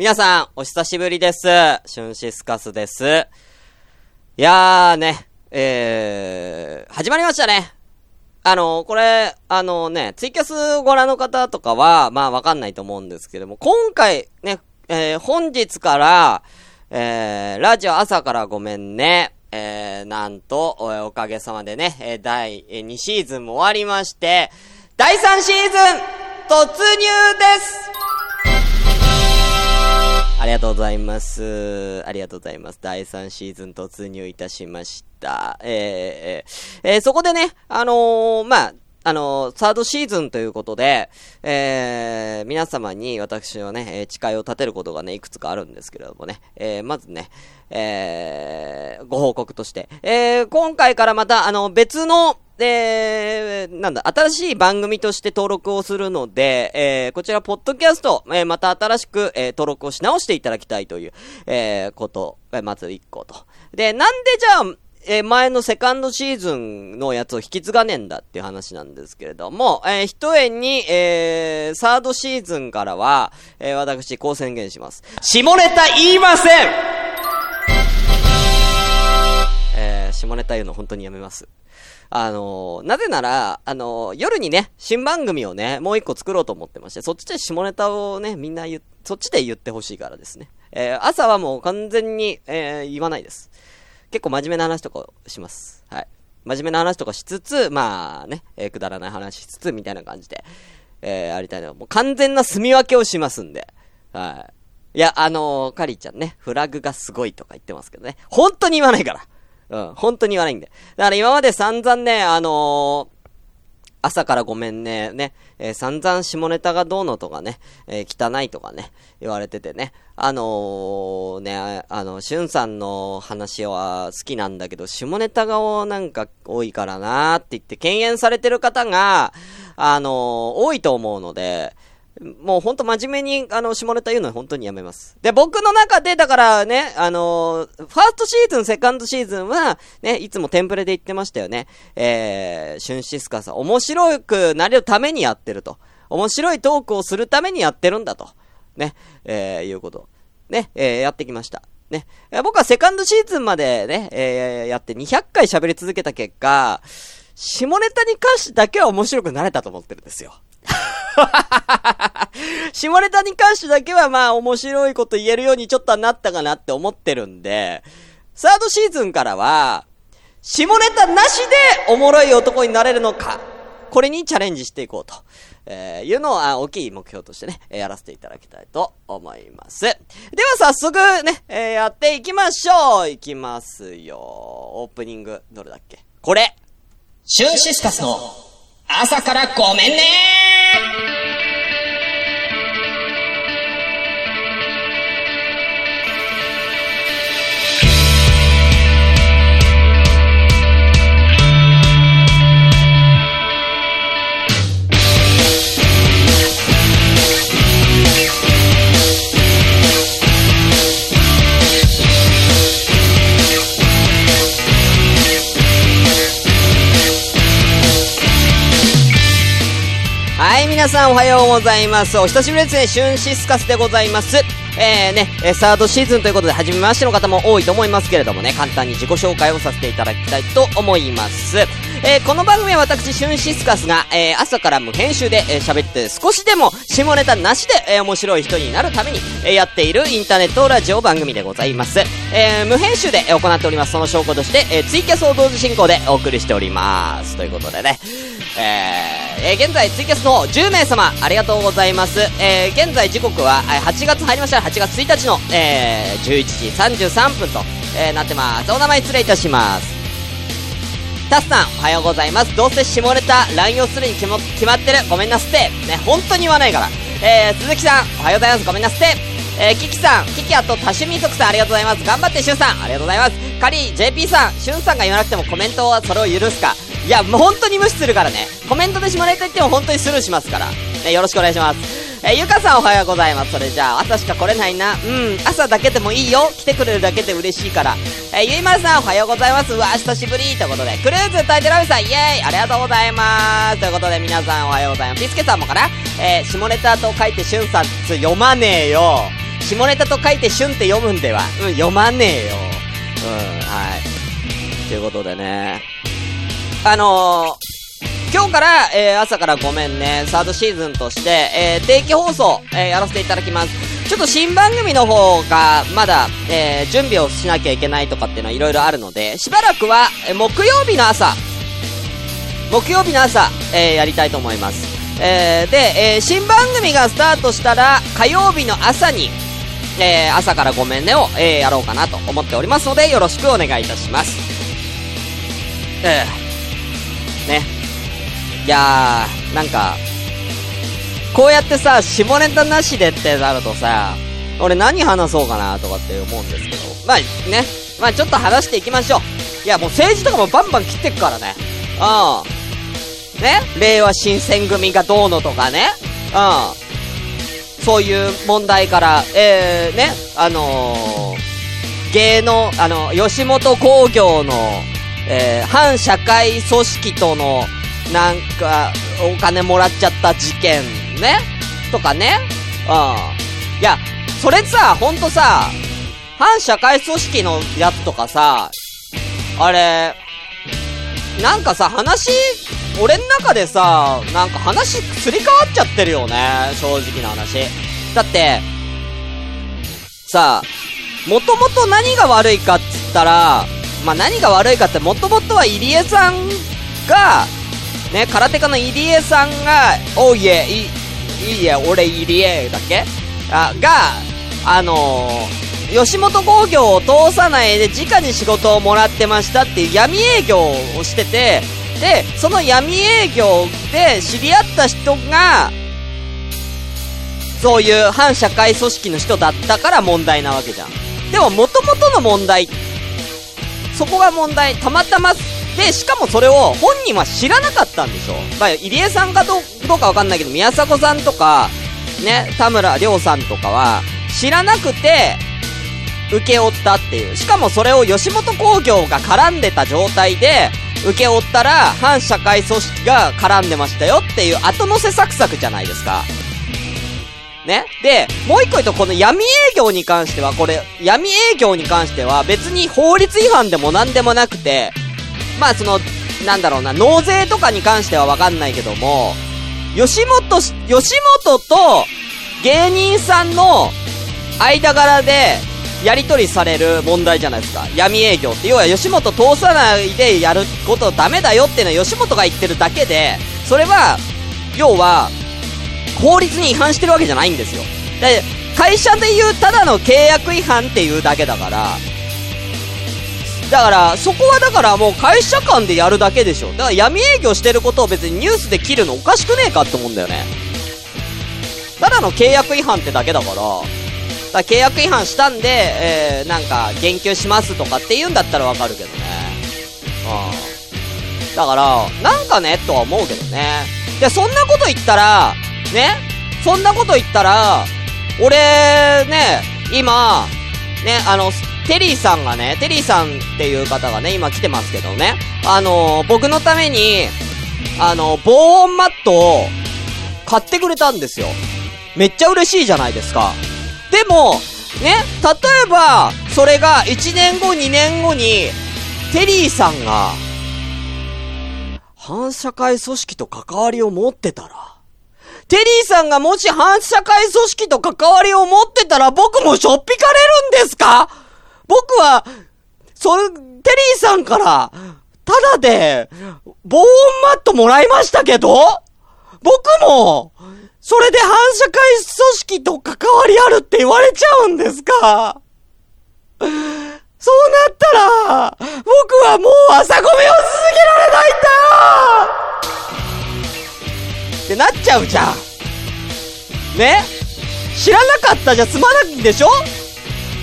皆さん、お久しぶりです。シュンシスカスです。いやーね、えー、始まりましたね。あの、これ、あのね、ツイキャスご覧の方とかは、まあわかんないと思うんですけども、今回ね、えー、本日から、えー、ラジオ朝からごめんね、えー、なんと、おかげさまでね、え第2シーズンも終わりまして、第3シーズン、突入ですありがとうございます。ありがとうございます。第3シーズン突入いたしました。えー、えーそこでね、あのーまあ、あのサードシーズンということで、えー、皆様に私はね、誓いを立てることがね、いくつかあるんですけれどもね、えー、まずね、えー、ご報告として、えー、今回からまた、あの、別の、えー、なんだ、新しい番組として登録をするので、えー、こちら、ポッドキャスト、えー、また新しく、えー、登録をし直していただきたいという、えー、こと、えまず一個と。で、なんでじゃあ、えー前のセカンドシーズンのやつを引き継がねえんだっていう話なんですけれども、えー、一重に、えー、サードシーズンからは、えー、私、こう宣言します。下ネタ言いませんえー、下ネタ言うの本当にやめます。あのーなぜなら、あのー夜にね、新番組をね、もう一個作ろうと思ってまして、そっちで下ネタをね、みんな言、そっちで言ってほしいからですね。えー朝はもう完全に、えー言わないです。結構真面目な話とかします。はい。真面目な話とかしつつ、まあね、えーくだらない話しつつ、みたいな感じで、えーやりたいの、もう完全な住み分けをしますんで。はい。いや、あのーカリーちゃんね、フラグがすごいとか言ってますけどね。本当に言わないから。うん、本当に言わないんで。だから今まで散々ね、あのー朝からごめんね、ね、えー散々下ネタがどうのとかね、えー汚いとかね、言われててね、あのーね、あの、しゅんさんの話は好きなんだけど、下ネタがなんか多いからなーって言って敬遠されてる方が、あのー多いと思うので、もうほんと真面目に、あの、下ネタ言うのは本当にやめます。で、僕の中で、だからね、あのーファーストシーズン、セカンドシーズンは、ね、いつもテンプレで言ってましたよね。えー、シュンシスカさん、面白くなれるためにやってると。面白いトークをするためにやってるんだと。ね、えー、いうこと。ね、えー、やってきました。ね、僕はセカンドシーズンまでね、えー、やって200回喋り続けた結果、下ネタに関してだけは面白くなれたと思ってるんですよ。下ネタに関してだけはまあ面白いこと言えるようにちょっとはなったかなって思ってるんで、サードシーズンからは、下ネタなしでおもろい男になれるのか、これにチャレンジしていこうと、えーいうのをあ大きい目標としてね、やらせていただきたいと思います。では早速ね、えーやっていきましょう。いきますよ。オープニング、どれだっけ？これ。シュンシスカスの朝からごめんね皆さんおはようございます。お久しぶりですね、シュンシスカスでございます。えーね、サードシーズンということで、初めましての方も多いと思いますけれどもね、簡単に自己紹介をさせていただきたいと思います。えーこの番組は私、シュンシスカスが、えー朝から無編集でえー喋って少しでも下ネタなしで、えー面白い人になるために、えーやっているインターネットラジオ番組でございます。えー無編集で行っております。その証拠として、えーツイキャスを同時進行でお送りしております。ということでね、えー現在ツイキャスの方10名様ありがとうございます。えー現在時刻はえ8月入りました8月1日の、えー11時33分と、えーなってます。お名前失礼いたします。タスさん、おはようございます。どうせ下ネタ、乱用するに決決まってる。ごめんなすって。ね、本当に言わないから。えー、鈴木さん、おはようございます。ごめんなすって。えー、キキさん、キキあと多趣味族さん、ありがとうございます。頑張って、シュンさん、ありがとうございます。カリー、JP さん、シュンさんが言わなくてもコメントはそれを許すか？いや、もう本当に無視するからね。コメントで下ネタ言っても本当にスルーしますから。ね、よろしくお願いします。えーゆかさんおはようございます。それじゃあ、朝しか来れないな。うん、朝だけでもいいよ。来てくれるだけで嬉しいから。えーゆいまるさんおはようございます。うわ、久しぶりということで、クルーズ歌いてラビさん、イェーイありがとうございます。ということで、皆さんおはようございます。ピスケさんもかな？えー下ネタと書いてしゅんさんつ読まねえよ。下ネタと書いてシュンって読むんでは、うん、読まねえよ。うん、はい。ということでね。あのー、今日から、えー、朝からごめんね、サードシーズンとして、えー、定期放送、えー、やらせていただきます。ちょっと新番組の方が、まだ、え、準備をしなきゃいけないとかっていうのはいろいろあるので、しばらくは、え、木曜日の朝、木曜日の朝、え、やりたいと思います。え、で、え、新番組がスタートしたら、火曜日の朝に、えー、朝からごめんねを、えー、やろうかなと思っておりますので、よろしくお願いいたします。えー、ね。いやー、なんか、こうやってさ、下ネタなしでってなるとさ、俺何話そうかなとかって思うんですけど、まあね、まあちょっと話していきましょう。いや、もう政治とかもバンバン切ってくからね。うん。ね、令和新選組がどうのとかね、うん。そういう問題から、えー、ね、あのー、芸能、あの、吉本工業の、えー、反社会組織との、なんか、お金もらっちゃった事件、ね、とかね、うん。いや、それさ、ほんとさ、反社会組織のやつとかさ、あれ、なんかさ、話俺ん中でさ、なんか話すり替わっちゃってるよね。正直な話。だって、さあ、もともと何が悪いかっつったら、まあ、何が悪いかってもともとは入江さんが、ね、空手家の入江さんが、おいえ、い、いいえ、俺入江だっけ？あ、が、あのー、吉本興業を通さないで直に仕事をもらってましたっていう闇営業をしてて、で、その闇営業で知り合った人が、そういう反社会組織の人だったから問題なわけじゃん。でも元々の問題、そこが問題、たまたま、で、しかもそれを本人は知らなかったんでしょまあ、入江さんかどうかわかんないけど、宮迫さんとか、ね、田村亮さんとかは、知らなくて、受け負ったっていう。しかもそれを吉本興業が絡んでた状態で、受け負ったら、反社会組織が絡んでましたよっていう後乗せサクサクじゃないですか。ね？で、もう一個言うと、この闇営業に関しては、これ、闇営業に関しては別に法律違反でも何でもなくて、まあその、なんだろうな、納税とかに関してはわかんないけども、吉本、吉本と芸人さんの間柄で、やり取りされる問題じゃないですか。闇営業って。要は吉本通さないでやることダメだよっていうのは吉本が言ってるだけで、それは、要は、法律に違反してるわけじゃないんですよ。で、会社で言うただの契約違反っていうだけだから、だから、そこはだからもう会社間でやるだけでしょ。だから闇営業してることを別にニュースで切るのおかしくねえかって思うんだよね。ただの契約違反ってだけだから、だ契約違反したんで、えー、なんか、言及しますとかって言うんだったらわかるけどね。うん。だから、なんかね、とは思うけどね。で、そんなこと言ったら、ね、そんなこと言ったら、俺、ね、今、ね、あの、テリーさんがね、テリーさんっていう方がね、今来てますけどね、あの僕のために、あの、防音マットを買ってくれたんですよ。めっちゃ嬉しいじゃないですか。でも、ね、例えば、それが1年後、2年後に、テリーさんが、反社会組織と関わりを持ってたら、テリーさんがもし反社会組織と関わりを持ってたら僕もしょっぴかれるんですか？僕は、それ、テリーさんから、ただで、防音マットもらいましたけど僕も、それで反社会組織と関わりあるって言われちゃうんですか？そうなったら、僕はもう朝ごめを続けられないんだってなっちゃうじゃん。ね？知らなかったじゃ済まないんでしょ？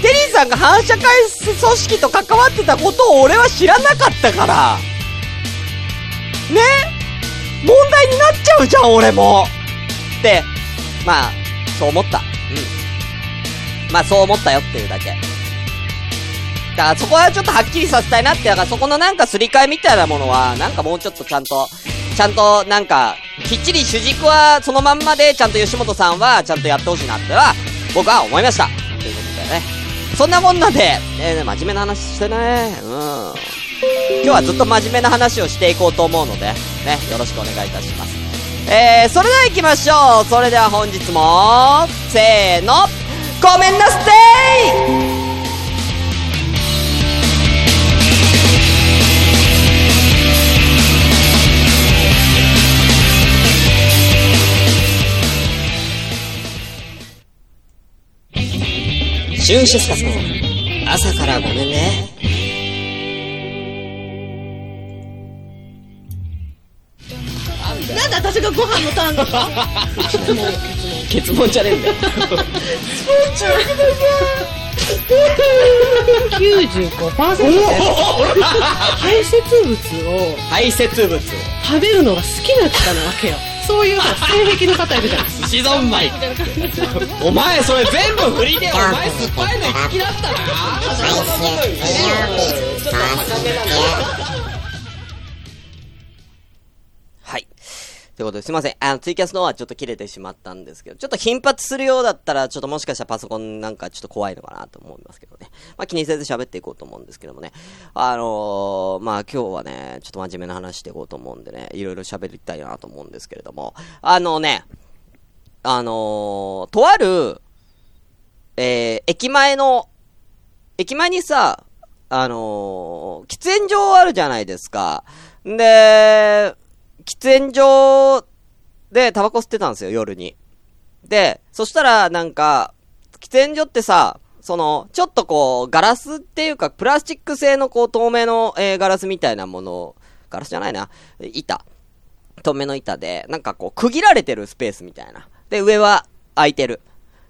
テリーさんが反社会組織と関わってたことを俺は知らなかったから。ね？問題になっちゃうじゃん、俺も。って、まあ、そう思った。うん。まあ、そう思ったよっていうだけ。だからそこはちょっとはっきりさせたいなって、だからそこのなんかすり替えみたいなものは、なんかもうちょっとちゃんと、ちゃんとなんか、きっちり主軸はそのまんまで、ちゃんと吉本さんはちゃんとやってほしいなっては、僕は思いました。ということでね。そんなもんなんで、えー、真面目な話してね。うん。今日はずっと真面目な話をしていこうと思うので、ね、よろしくお願いいたします。えー、それでは行きましょう。それでは本日も、せーの、ごめんなステイシュンシスカスの朝からごめんね。私がご飯のターンか結問じゃねえんだよ。95% 排泄物を。排泄物。を食べるのが好きな方なわけよ。そういう性癖の方いるじゃないですか。寿司三昧お前それ全部振りでお前酸っぱいの好きだったなということですいません。あの、ツイキャスの方はちょっと切れてしまったんですけど、ちょっと頻発するようだったら、ちょっともしかしたらパソコンなんかちょっと怖いのかなと思いますけどね。まあ気にせず喋っていこうと思うんですけどもね。あのー、まあ今日はね、ちょっと真面目な話していこうと思うんでね、いろいろ喋りたいなと思うんですけれども、あのね、あのー、とある、えー、駅前の、駅前にさ、あのー、喫煙所あるじゃないですか。で、喫煙所でタバコ吸ってたんですよ、夜に。で、そしたら、なんか、喫煙所ってさ、その、ちょっとこう、ガラスっていうか、プラスチック製のこう、透明の、えー、ガラスみたいなものガラスじゃないな、板。透明の板で、なんかこう、区切られてるスペースみたいな。で、上は空いてる。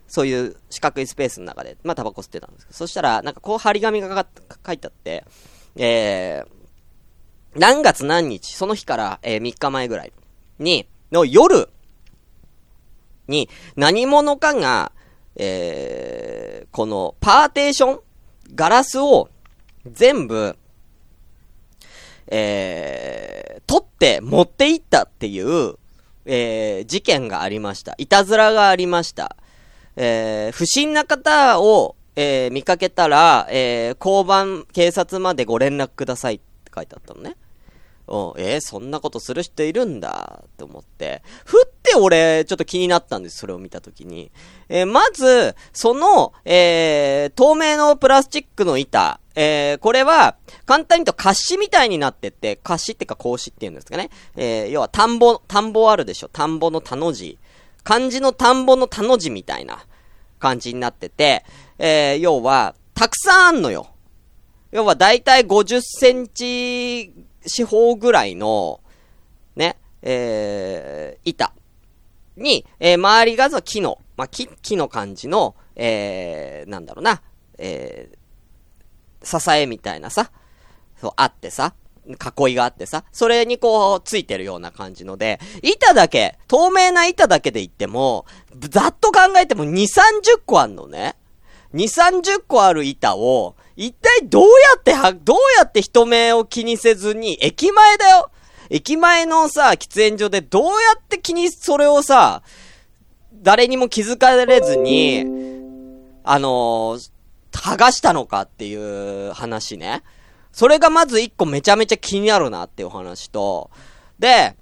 そういう四角いスペースの中で、まあ、タバコ吸ってたんですけど、そしたら、なんかこう、張り紙がかか書いてあって、えー、何月何日、その日から、えー、3日前ぐらいに、の夜に何者かが、えー、このパーテーションガラスを全部、えー、取って持って行ったっていう、えー、事件がありました。いたずらがありました。えー、不審な方を、えー、見かけたら、えー、交番、警察までご連絡くださいっ書いてあったのね。うん、えー、そんなことする人いるんだ、って思って。ふって俺、ちょっと気になったんです、それを見たときに。えー、まず、その、えー、透明のプラスチックの板、えー、これは、簡単に言うと、カッシみたいになってて、カッシってか格子っていうんですかね。えー、要は、田んぼ、田んぼあるでしょ。田んぼの田の字。漢字の田んぼの田の字みたいな感じになってて、えー、要は、たくさんあんのよ。要は、だいたい50センチ四方ぐらいの、ね、えー、板に、えー、周りがその木の、まあ、木、木の感じの、えー、なんだろうな、えー、支えみたいなさ、そう、あってさ、囲いがあってさ、それにこう、ついてるような感じので、板だけ、透明な板だけで言っても、ざっと考えても2、30個あんのね。2、30個ある板を、一体どうやっては、どうやって人目を気にせずに、駅前だよ駅前のさ、喫煙所でどうやって気に、それをさ、誰にも気づかれずに、あのー、剥がしたのかっていう話ね。それがまず一個めちゃめちゃ気になるなっていう話と、で、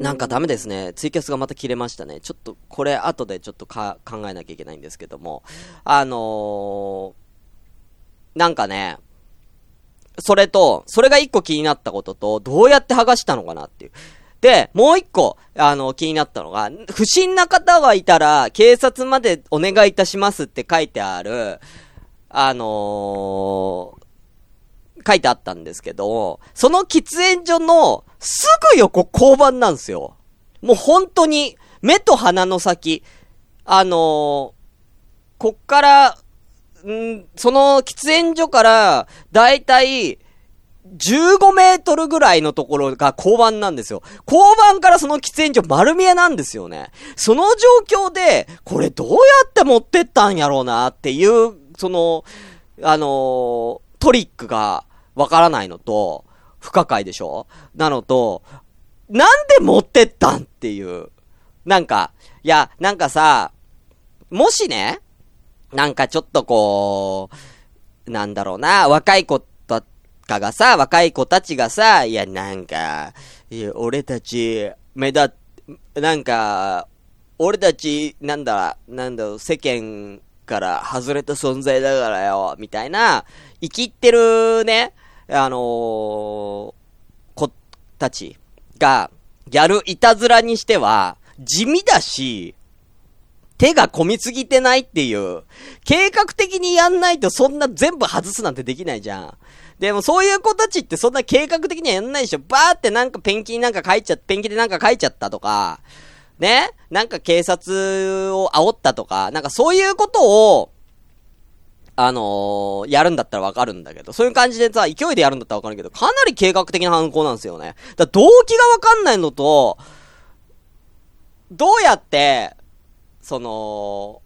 なんかダメですね。ツイキャスがまた切れましたね。ちょっと、これ後でちょっとか考えなきゃいけないんですけども、あのー、なんかね、それと、それが一個気になったことと、どうやって剥がしたのかなっていう。で、もう一個、あの、気になったのが、不審な方がいたら、警察までお願いいたしますって書いてある、あのー、書いてあったんですけど、その喫煙所のすぐ横交番なんですよ。もう本当に、目と鼻の先、あのー、こっから、んその喫煙所から、だいたい、15メートルぐらいのところが交番なんですよ。交番からその喫煙所丸見えなんですよね。その状況で、これどうやって持ってったんやろうなっていう、その、あの、トリックがわからないのと、不可解でしょ？なのと、なんで持ってったんっていう。なんか、いや、なんかさ、もしね、なんかちょっとこう、なんだろうな、若い子とかがさ、若い子たちがさ、いや、なんか、いや、俺たち、目立っ、なんか、俺たち、なんだ、なんだろう、世間から外れた存在だからよ、みたいな、生きってるね、あのー、子たちが、やるいたずらにしては、地味だし、手が込みすぎてないっていう。計画的にやんないとそんな全部外すなんてできないじゃん。でもそういう子たちってそんな計画的にはやんないでしょ。バーってなんかペンキになんか書いちゃ、ペンキでなんか書いちゃったとか、ね？なんか警察を煽ったとか、なんかそういうことを、あのー、やるんだったらわかるんだけど、そういう感じでさ、勢いでやるんだったらわかるけど、かなり計画的な犯行なんですよね。だ動機がわかんないのと、どうやって、その、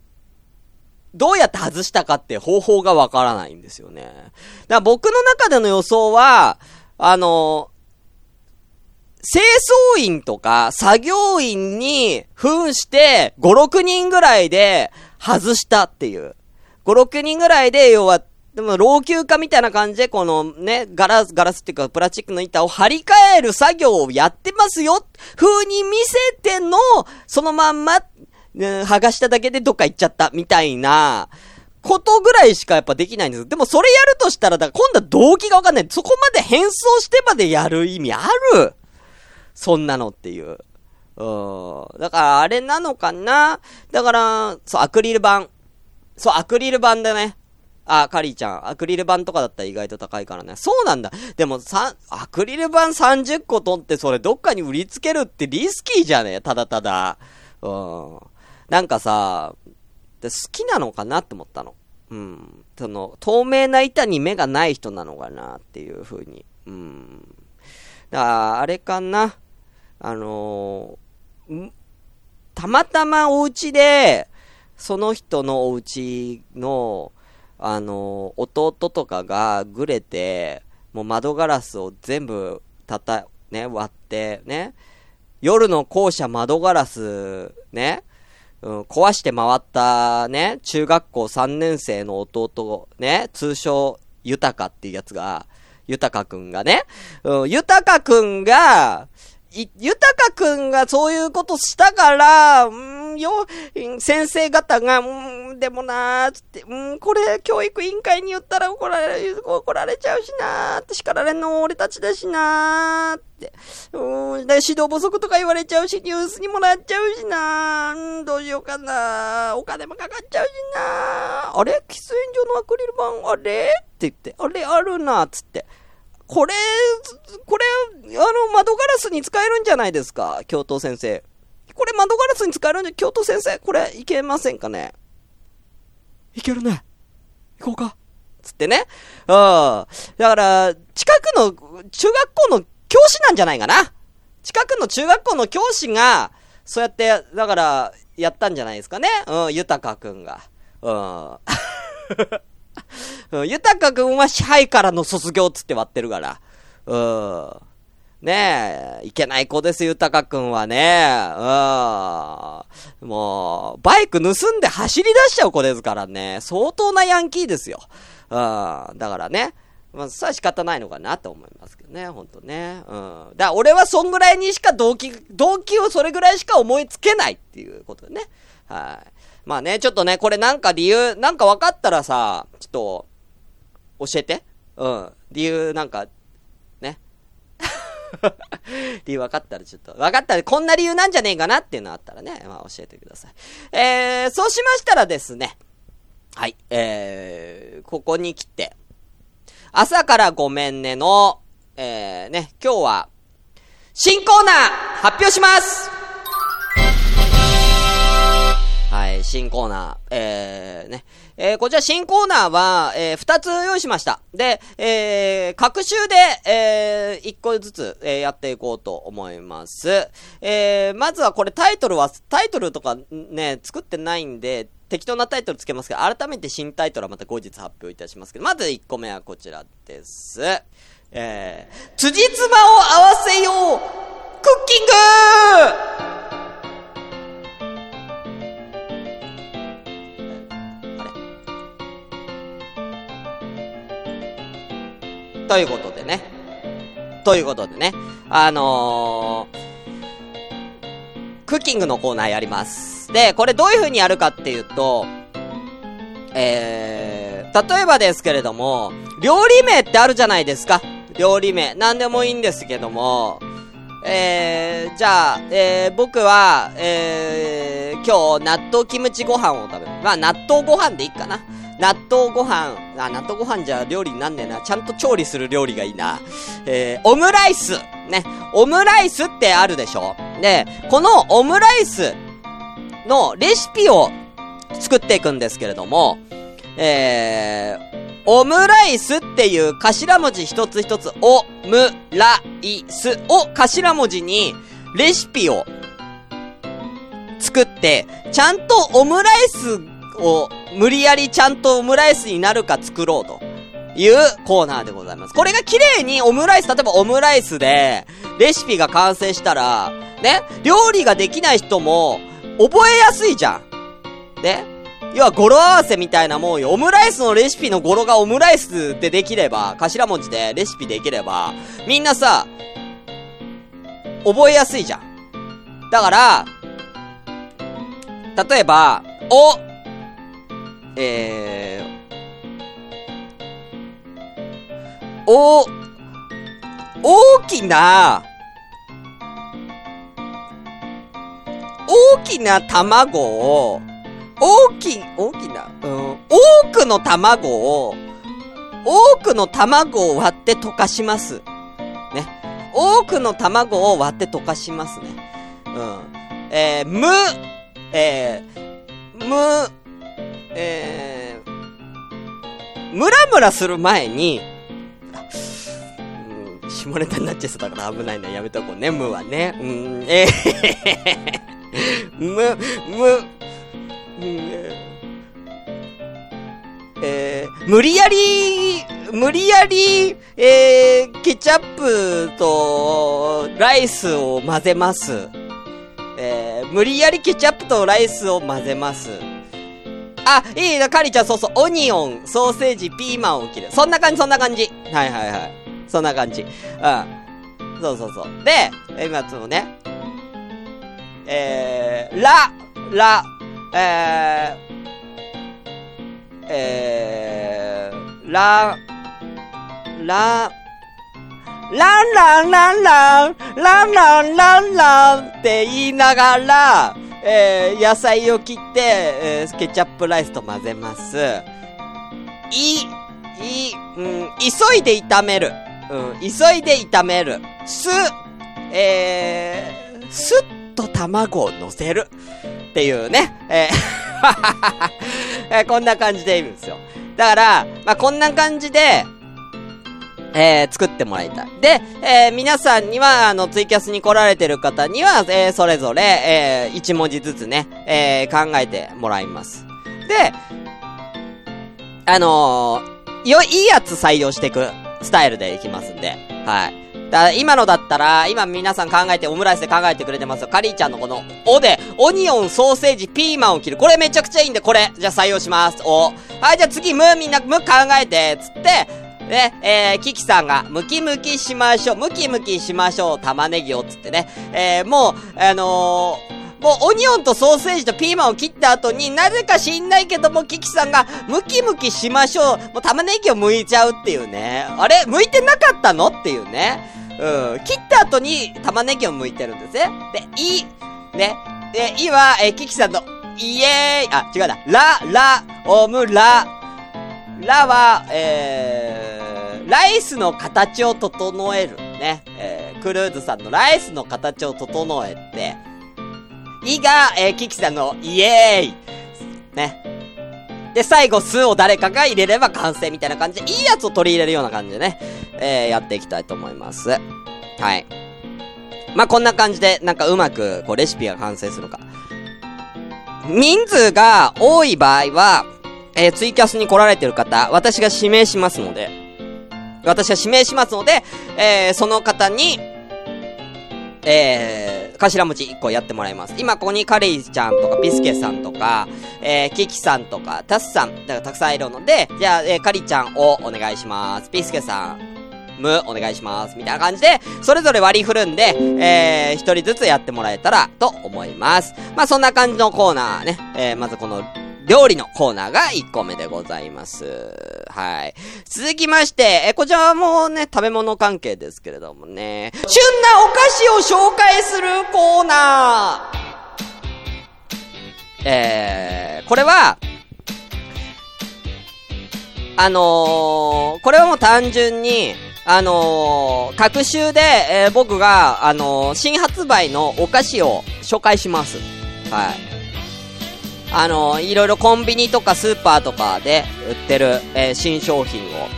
どうやって外したかって方法がわからないんですよね。だから僕の中での予想は、あの、清掃員とか作業員に扮して5、6人ぐらいで外したっていう。5、6人ぐらいで、要は、でも老朽化みたいな感じで、このね、ガラス、ガラスっていうかプラスチックの板を張り替える作業をやってますよ風に見せての、そのまんま、剥がしただけでどっか行っちゃったみたいな、ことぐらいしかやっぱできないんです。でもそれやるとしたら、だから今度は動機がわかんない。そこまで変装してまでやる意味ある？そんなのっていう。うん。だからあれなのかな？だから、そう、アクリル板。そう、アクリル板だね。あ、カリーちゃん、アクリル板とかだったら意外と高いからね。そうなんだ。でも、さ、アクリル板30個取ってそれどっかに売りつけるってリスキーじゃね？ただただ。うん。なんかさ、好きなのかなって思ったの。うん。その、透明な板に目がない人なのかなっていう風に。うん。だから、あれかな。あのー、たまたまお家で、その人のお家の、あのー、弟とかがぐれて、もう窓ガラスを全部たた、ね、割って、ね、夜の校舎窓ガラス、ね、うん、壊して回ったね、中学校3年生の弟、ね、通称、豊っていうやつが、豊くんがね、うん、豊くんが、い、豊くんがそういうことしたから、うん、よ、先生方が、うん、でもなー、つって、うん、これ、教育委員会に言ったら怒られ、怒られちゃうしなーって叱られんの俺たちだしなーって。うん、で、指導不足とか言われちゃうし、ニュースにもらっちゃうしなー、うん、どうしようかなー。お金もかかっちゃうしなー。あれ？喫煙所のアクリル板、あれ？って言って、あれ？あるなー。つって。これ、これ、あの、窓ガラスに使えるんじゃないですか？教頭先生。これ窓ガラスに使えるんじゃ、教頭先生、これ、いけませんかね？いけるね。行こうか。つってね。うん。だから、近くの、中学校の教師なんじゃないかな？近くの中学校の教師が、そうやって、だから、やったんじゃないですかね？うん、豊くんが。うん。うん、豊くんは支配からの卒業つって割ってるから。うん。ねえ、いけない子です、豊くんはね。うん。もう、バイク盗んで走り出しちゃう子ですからね。相当なヤンキーですよ。うん。だからね。まあ、それは仕方ないのかなと思いますけどね、ほんとね。うん。だから俺はそんぐらいにしか動機、動機をそれぐらいしか思いつけないっていうことでね。はい。まあね、ちょっとね、これなんか理由、なんか分かったらさ、ちょっと、教えて。うん。理由なんか、ね。理由分かったらちょっと、分かったらこんな理由なんじゃねえかなっていうのあったらね、まあ教えてください。えー、そうしましたらですね、はい、えー、ここに来て、朝からごめんねの、えー、ね、今日は、新コーナー発表しますはい、新コーナー。えー、ね。えー、こちら新コーナーは、えー、二つ用意しました。で、えー、各週で、えー、一個ずつ、えー、やっていこうと思います。えー、まずはこれタイトルは、タイトルとかね、作ってないんで、適当なタイトルつけますけど、改めて新タイトルはまた後日発表いたしますけど、まず1個目はこちらです。えー、辻褄を合わせようクッキングということでね。ということでね。あのー、クッキングのコーナーやります。で、これどういう風にやるかっていうと、えー、例えばですけれども、料理名ってあるじゃないですか。料理名。なんでもいいんですけども、えー、じゃあ、えー、僕は、えー、今日、納豆キムチご飯を食べる。まあ、納豆ご飯でいいかな。納豆ご飯、あ、納豆ご飯じゃ料理になんねえな。ちゃんと調理する料理がいいな。えー、オムライスね。オムライスってあるでしょ？で、このオムライスのレシピを作っていくんですけれども、えー、オムライスっていう頭文字一つ一つ、オムライスを頭文字にレシピを作って、ちゃんとオムライスを無理やりちゃんとオムライスになるか作ろうというコーナーでございます。これが綺麗にオムライス、例えばオムライスでレシピが完成したら、ね、料理ができない人も覚えやすいじゃん。ね要は語呂合わせみたいなもんよ。オムライスのレシピの語呂がオムライスでできれば、頭文字でレシピできれば、みんなさ、覚えやすいじゃん。だから、例えば、お、えー、お、大きな、大きな卵を、大き、大きな、うん、多くの卵を、多くの卵を割って溶かします。ね。多くの卵を割って溶かしますね。うん。えー、む、えー、む、えー、ムラムラする前に、うん、下ネタになっちゃいそうだから危ないのやめとこうね、むはね。うん、えー、む、む、うんえー、無理やり、無理やり、えー、ケチャップとライスを混ぜます。えー、無理やりケチャップとライスを混ぜます。あ、いいな、カリちゃん、そうそう、オニオン、ソーセージ、ピーマンを切る。そんな感じ、そんな感じ。はいはいはい。そんな感じ。うん。そうそうそう。で、今、そのね、えー、ラ、ラ、えー、えー、ラ、ラ、ランランランラン、ランランランランって言いながら、えー、野菜を切って、えー、ケチャップライスと混ぜます。い、い、うん、急いで炒める。うん、急いで炒める。す、えー、すっと卵を乗せる。っていうね、えー えーこんな感じでいいんですよ。だから、まあ、こんな感じで、えー、作ってもらいたい。で、えー、皆さんには、あの、ツイキャスに来られてる方には、えー、それぞれ、えー、一文字ずつね、えー、考えてもらいます。で、あのー、よ、いいやつ採用していくスタイルでいきますんで、はい。だ今のだったら、今皆さん考えて、オムライスで考えてくれてますよ。カリーちゃんのこの、おで、オニオン、ソーセージ、ピーマンを切る。これめちゃくちゃいいんで、これ、じゃあ採用します。お。はい、じゃあ次、む、みんな、む考えて、つって、ね、えー、キキさんが、ムキムキしましょう、ムキムキしましょう、玉ねぎを、つってね。えー、もう、あのー、もうオニオンとソーセージとピーマンを切った後になぜか知んないけども、キキさんが、ムキムキしましょう、もう玉ねぎを剥いちゃうっていうね。あれ？剥いてなかったの？っていうね。うん。切った後に玉ねぎを剥いてるんですね。で、い、ね。で、いは、えーキキさんの、イエーイあ、違うな。ラ、ラ、オムラ。ラは、えー、ライスの形を整える。ね。えー、クルーズさんのライスの形を整えて、いが、えー、キキさんのイエーイね。で、最後、スを誰かが入れれば完成みたいな感じで、いいやつを取り入れるような感じでね、えー、やっていきたいと思います。はい。まあ、こんな感じで、なんかうまく、こう、レシピが完成するか。人数が多い場合は、えー、ツイキャスに来られてる方、私が指名しますので、私が指名しますので、えー、その方に、えー、頭文字1個やってもらいます。今ここにカレイちゃんとかビスケさんとか、えー、キキさんとか、タスさん、だからたくさんいるので、じゃあ、えー、カリちゃんをお願いします。ビスケさん、ムお願いします。みたいな感じで、それぞれ割り振るんで、えー、一人ずつやってもらえたらと思います。まあ、そんな感じのコーナーね。えー、まずこの、料理のコーナーが1個目でございます。はい。続きまして、えこちらもね、食べ物関係ですけれどもね、旬なお菓子を紹介するコーナーえー、これは、あのー、これはもう単純に、あのー、各週で、えー僕が、あのー新発売のお菓子を紹介します。はい。あのいろいろコンビニとかスーパーとかで売ってる、えー新商品を、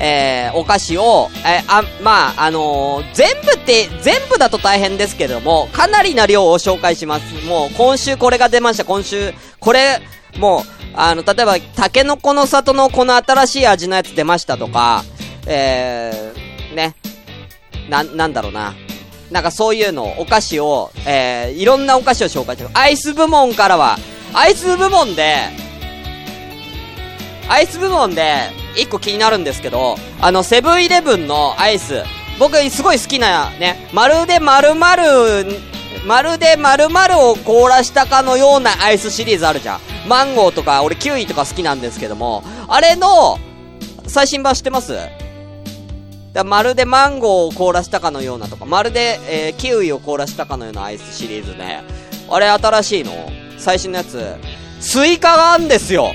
えーお菓子を、えーあ、まあ、あの全部って、全部だと大変ですけども、かなりな量を紹介します。もう、今週これが出ました、今週、これ、もう、あの、例えば、タケノコの里のこの新しい味のやつ出ましたとか、えー、ね。な、なんだろうな。なんかそういうの、お菓子を、えー、いろんなお菓子を紹介してる。アイス部門からは、アイス部門で、アイス部門で、一個気になるんですけど、あの、セブンイレブンのアイス、僕すごい好きなね、まるで〇〇、まるで〇〇を凍らしたかのようなアイスシリーズあるじゃん。マンゴーとか、俺キウイとか好きなんですけども、あれの、最新版知ってます？だまるでマンゴーを凍らしたかのようなとか、まるで、えーキウイを凍らしたかのようなアイスシリーズね。あれ新しいの？最新のやつ。スイカがあんですよ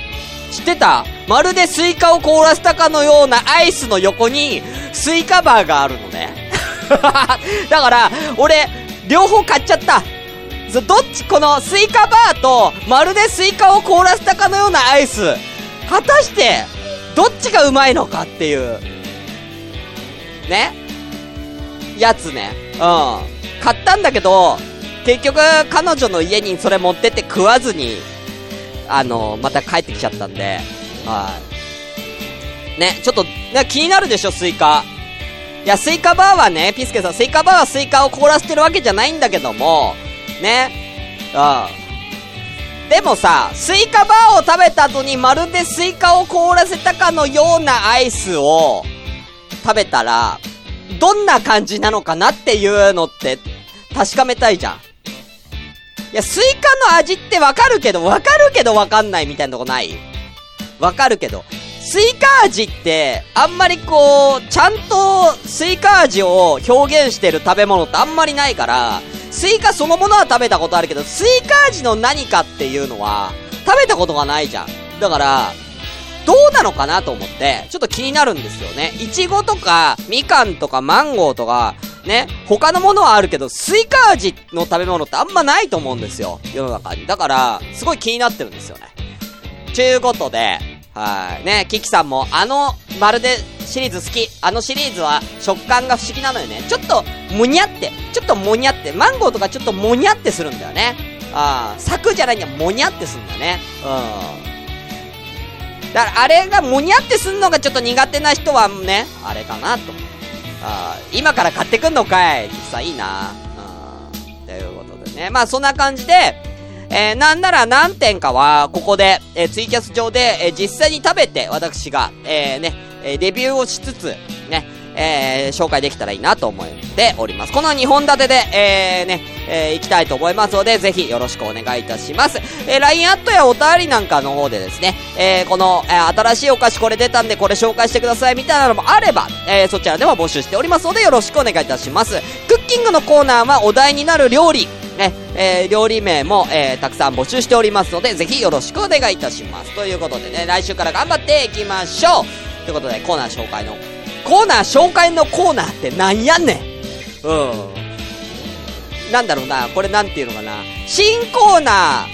知ってた？まるでスイカを凍らせたかのようなアイスの横に、スイカバーがあるのね。だから、俺、両方買っちゃった。どっち、このスイカバーと、まるでスイカを凍らせたかのようなアイス、果たして、どっちがうまいのかっていう、ね？やつね。うん。買ったんだけど、結局、彼女の家にそれ持ってって食わずに、あの、また帰ってきちゃったんで、はい。ね、ちょっと、ね、気になるでしょ、スイカ。いや、スイカバーはね、ピスケさん、スイカバーはスイカを凍らせてるわけじゃないんだけども、ね。うん。でもさ、スイカバーを食べた後にまるでスイカを凍らせたかのようなアイスを食べたら、どんな感じなのかなっていうのって確かめたいじゃん。いや、スイカの味ってわかるけど、わかるけどわかんないみたいなとこない？わかるけど。スイカ味って、あんまりこう、ちゃんとスイカ味を表現してる食べ物ってあんまりないから、スイカそのものは食べたことあるけど、スイカ味の何かっていうのは、食べたことがないじゃん。だから、どうなのかなと思って、ちょっと気になるんですよね。いちごとか、みかんとかマンゴーとか、ね、他のものはあるけど、スイカ味の食べ物ってあんまないと思うんですよ。世の中に。だから、すごい気になってるんですよね。つうことで、はい。ね、キキさんも、あの、まるでシリーズ好き。あのシリーズは食感が不思議なのよね。ちょっと、もにゃって、ちょっともにゃって、マンゴーとかちょっともにゃってするんだよね。ああ、サクじゃないんだ、もにゃってすんだね。うん。だから、あれがもにゃってすんのがちょっと苦手な人はね、あれかなと。ああ、今から買ってくんのかい実際いいな。うん。ということでね。まあ、そんな感じで、えー、なんなら何点かは、ここで、えーツイキャス上で、えー実際に食べて、私が、えー、ね、えレビューをしつつ、ね、えー紹介できたらいいなと思っております。この2本立てで、えー、ね、えー行きたいと思いますので、ぜひよろしくお願いいたします。えー LINE アットやお便りなんかの方でですね、えーこの、えー新しいお菓子これ出たんでこれ紹介してくださいみたいなのもあれば、えーそちらでも募集しておりますので、よろしくお願いいたします。クッキングのコーナーはお題になる料理、ね、えー料理名も、えーたくさん募集しておりますので、ぜひよろしくお願いいたします。ということでね、来週から頑張っていきましょうということで、コーナー紹介の、コーナー紹介のコーナーってなんやねんうん。なんだろうな、これなんていうのかな。新コーナ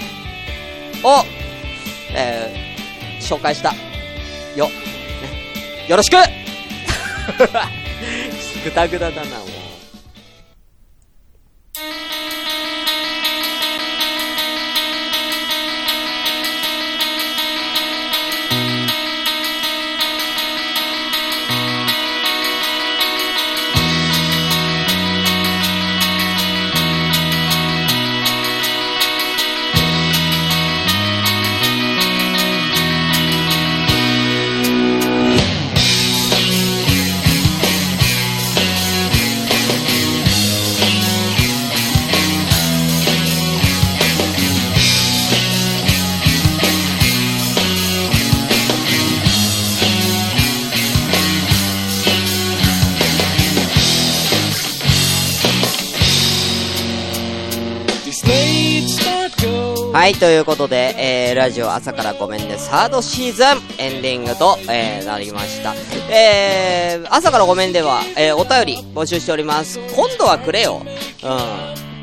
ーを、えー、紹介した。よ。ね。よろしくぐだぐだだな、もう。はい、ということで、えー、ラジオ朝からごめんね、サードシーズンエンディングと、えー、なりました。えー、朝からごめんでは、えー、お便り募集しております。今度はくれよ。うん。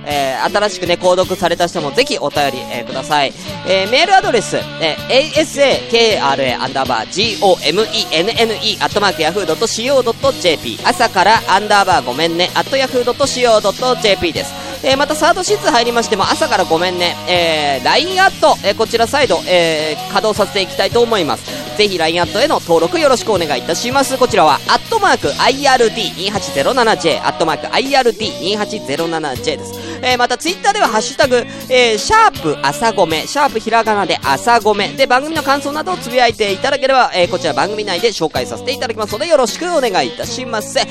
えー、新しくね、購読された人もぜひお便り、えー、ください。えー、メールアドレス、えー、asakra アンダーバー gomenne アットマーク yahoo.co.jp 朝からアンダーバーごめんね、アット yahoo.co.jp です。えー、またサードシーズン入りましても朝からごめんね、えー、LINE アット、えー、こちら再度、えー、稼働させていきたいと思います。ぜひ LINE アットへの登録よろしくお願いいたします。こちらは、アットマーク IRD2807J、アットマーク IRD2807J です。えー、またツイッターではハッシュタグ、えー、シャープ朝ごめ、シャープひらがなで朝ごめで番組の感想などをつぶやいていただければ、えー、こちら番組内で紹介させていただきますのでよろしくお願いいたします。え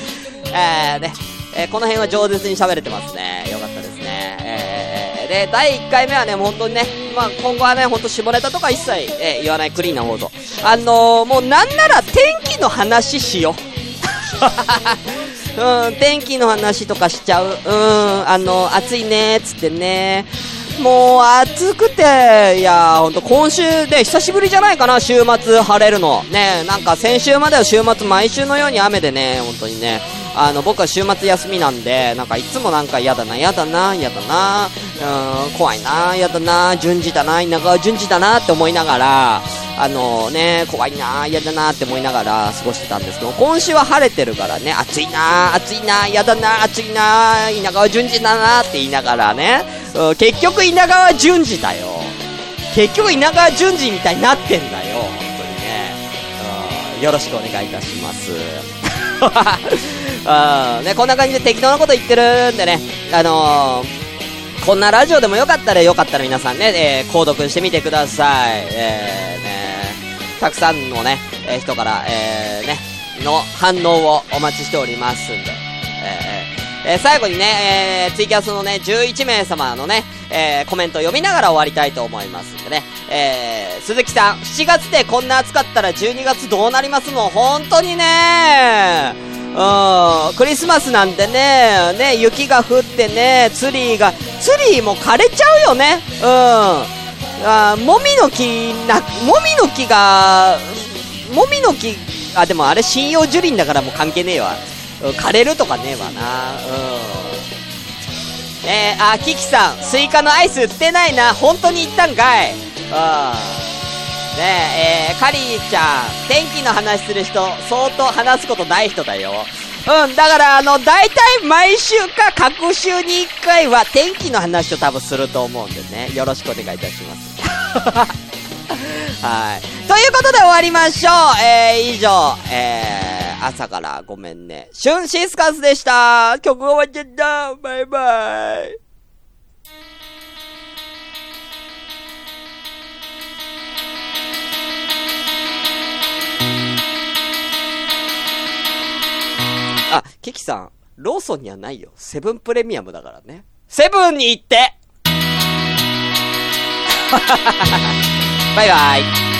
ー、ね、えー、この辺は饒舌に喋れてますね。で、第1回目はね、本当にね、まあ、今後はね、ほんと下ネタとか一切、えー、言わないクリーンな放送。あのー、もうなんなら天気の話しよう。うん、天気の話とかしちゃう。うん、あの、暑いねーっつってね。もう暑くて、いやほんと今週で久しぶりじゃないかな、週末晴れるの。ねなんか先週までは週末毎週のように雨でね、本当にね。あの、僕は週末休みなんで、なんかいつもなんか嫌だな、嫌だな、嫌だな、うん、怖いな、嫌だな、順次だな、稲川順次だなって思いながら、あのね、怖いな、嫌だなって思いながら過ごしてたんですけど、今週は晴れてるからね、暑いな、暑いな、嫌だな、暑いな、稲川順次だなって言いながらね、うん、結局稲川順次だよ。結局稲川順次みたいになってんだよ、本当にね。うん、よろしくお願いいたします。ね、こんな感じで適当なこと言ってるんでね、あのー、こんなラジオでもよかったらよかったら皆さんね、えー、購読してみてください。えー、ね、たくさんのね、えー、人から、えー、ね、の反応をお待ちしておりますんで、えー、最後にね、えー、ツイキャスのね、11名様のね、えー、コメントを読みながら終わりたいと思いますんでね、えー、鈴木さん、7月でこんな暑かったら12月どうなりますの？本当にねうん、クリスマスなんてね、ね、雪が降ってね、ツリーが、ツリーも枯れちゃうよね。うん。あもみの木な、もみの木が、もみの木、あ、でもあれ針葉樹林だからもう関係ねえわ。枯れるとかねえわな。うん。えー、あ、キキさん、スイカのアイス売ってないな。本当に言ったんかい。うん。ねえ、えー、カリーちゃん、天気の話する人、相当話すことない人だよ。うん、だから、あの、大体毎週か各週に1回は天気の話を多分すると思うんでね、よろしくお願いいたします。はい。ということで終わりましょう。えー、以上、えー、朝からごめんね。シュンシスカスでした。曲終わっちゃった。バイバイ。あ、キキさん、ローソンにはないよ。セブンプレミアムだからね。セブンに行って バイバイ。